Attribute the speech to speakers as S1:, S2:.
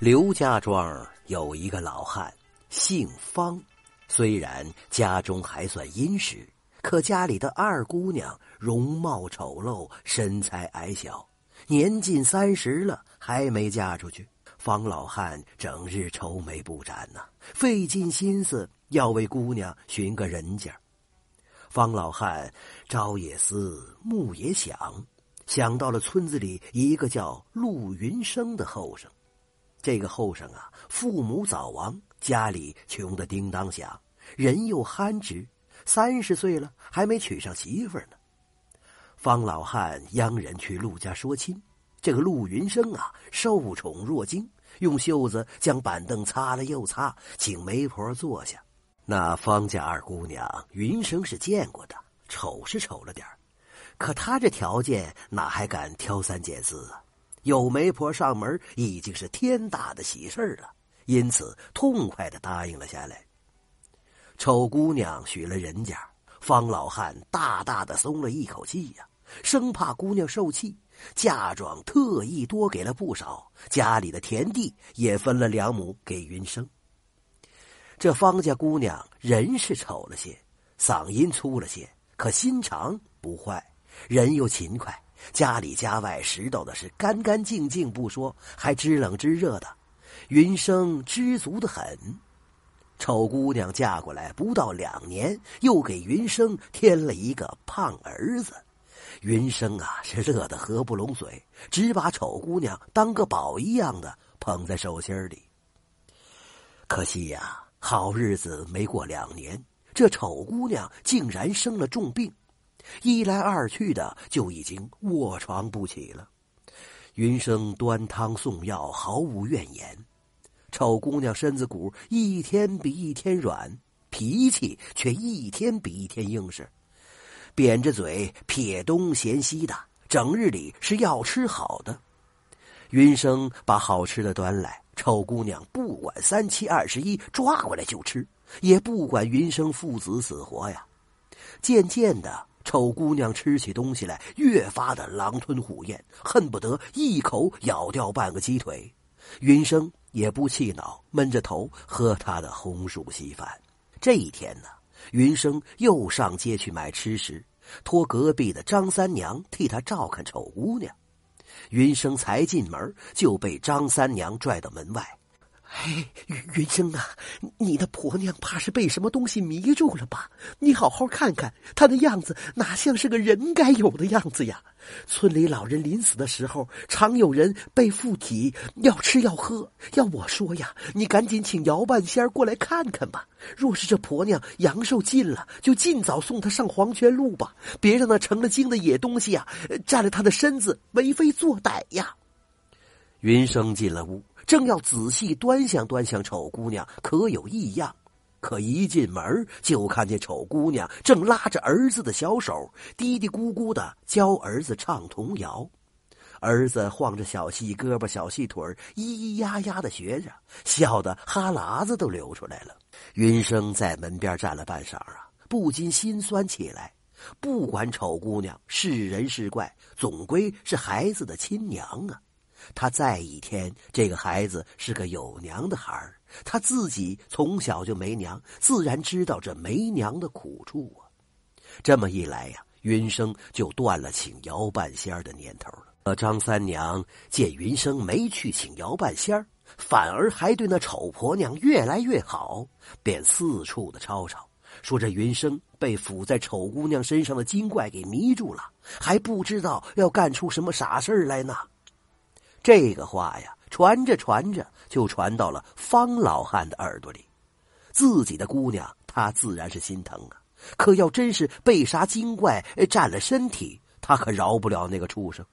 S1: 刘家庄有一个老汉，姓方。虽然家中还算殷实，可家里的二姑娘容貌丑陋，身材矮小，年近三十了还没嫁出去。方老汉整日愁眉不展呐，费尽心思要为姑娘寻个人家。方老汉朝也思，暮也想，想到了村子里一个叫陆云生的后生。这个后生啊，父母早亡，家里穷得叮当响，人又憨直，三十岁了还没娶上媳妇呢。方老汉央人去陆家说亲，这个陆云生啊，受宠若惊，用袖子将板凳擦了又擦，请媒婆坐下。那方家二姑娘云生是见过的，丑是丑了点可他这条件哪还敢挑三拣四啊？有媒婆上门已经是天大的喜事了，因此痛快的答应了下来。丑姑娘许了人家，方老汉大大的松了一口气呀，生怕姑娘受气，嫁妆特意多给了不少，家里的田地也分了两亩给云生。这方家姑娘人是丑了些，嗓音粗了些，可心肠不坏，人又勤快。家里家外拾到的是干干净净不说，还知冷知热的。云生知足的很。丑姑娘嫁过来不到两年，又给云生添了一个胖儿子。云生啊，是乐得合不拢嘴，只把丑姑娘当个宝一样的捧在手心里。可惜呀，好日子没过两年，这丑姑娘竟然生了重病。一来二去的，就已经卧床不起了。云生端汤送药，毫无怨言。丑姑娘身子骨一天比一天软，脾气却一天比一天硬实，扁着嘴撇东嫌西的，整日里是要吃好的。云生把好吃的端来，丑姑娘不管三七二十一，抓过来就吃，也不管云生父子死活呀。渐渐的。丑姑娘吃起东西来越发的狼吞虎咽，恨不得一口咬掉半个鸡腿。云生也不气恼，闷着头喝他的红薯稀饭。这一天呢，云生又上街去买吃食，托隔壁的张三娘替他照看丑姑娘。云生才进门，就被张三娘拽到门外。哎，云云生啊，你的婆娘怕是被什么东西迷住了吧？你好好看看，她的样子哪像是个人该有的样子呀？村里老人临死的时候，常有人被附体，要吃要喝。要我说呀，你赶紧请姚半仙过来看看吧。若是这婆娘阳寿尽了，就尽早送她上黄泉路吧，别让那成了精的野东西呀占了她的身子为非作歹呀。云生进了屋。正要仔细端详端详丑姑娘可有异样，可一进门就看见丑姑娘正拉着儿子的小手，嘀嘀咕咕的教儿子唱童谣。儿子晃着小细胳膊小细腿咿咿呀呀的学着，笑得哈喇子都流出来了。云生在门边站了半晌啊，不禁心酸起来。不管丑姑娘是人是怪，总归是孩子的亲娘啊。他在一天，这个孩子是个有娘的孩儿，他自己从小就没娘，自然知道这没娘的苦处啊。这么一来呀，云生就断了请姚半仙儿的念头了。呃，张三娘见云生没去请姚半仙儿，反而还对那丑婆娘越来越好，便四处的吵吵，说这云生被附在丑姑娘身上的精怪给迷住了，还不知道要干出什么傻事来呢。这个话呀，传着传着就传到了方老汉的耳朵里。自己的姑娘，他自然是心疼啊。可要真是被啥精怪占了身体，他可饶不了那个畜生。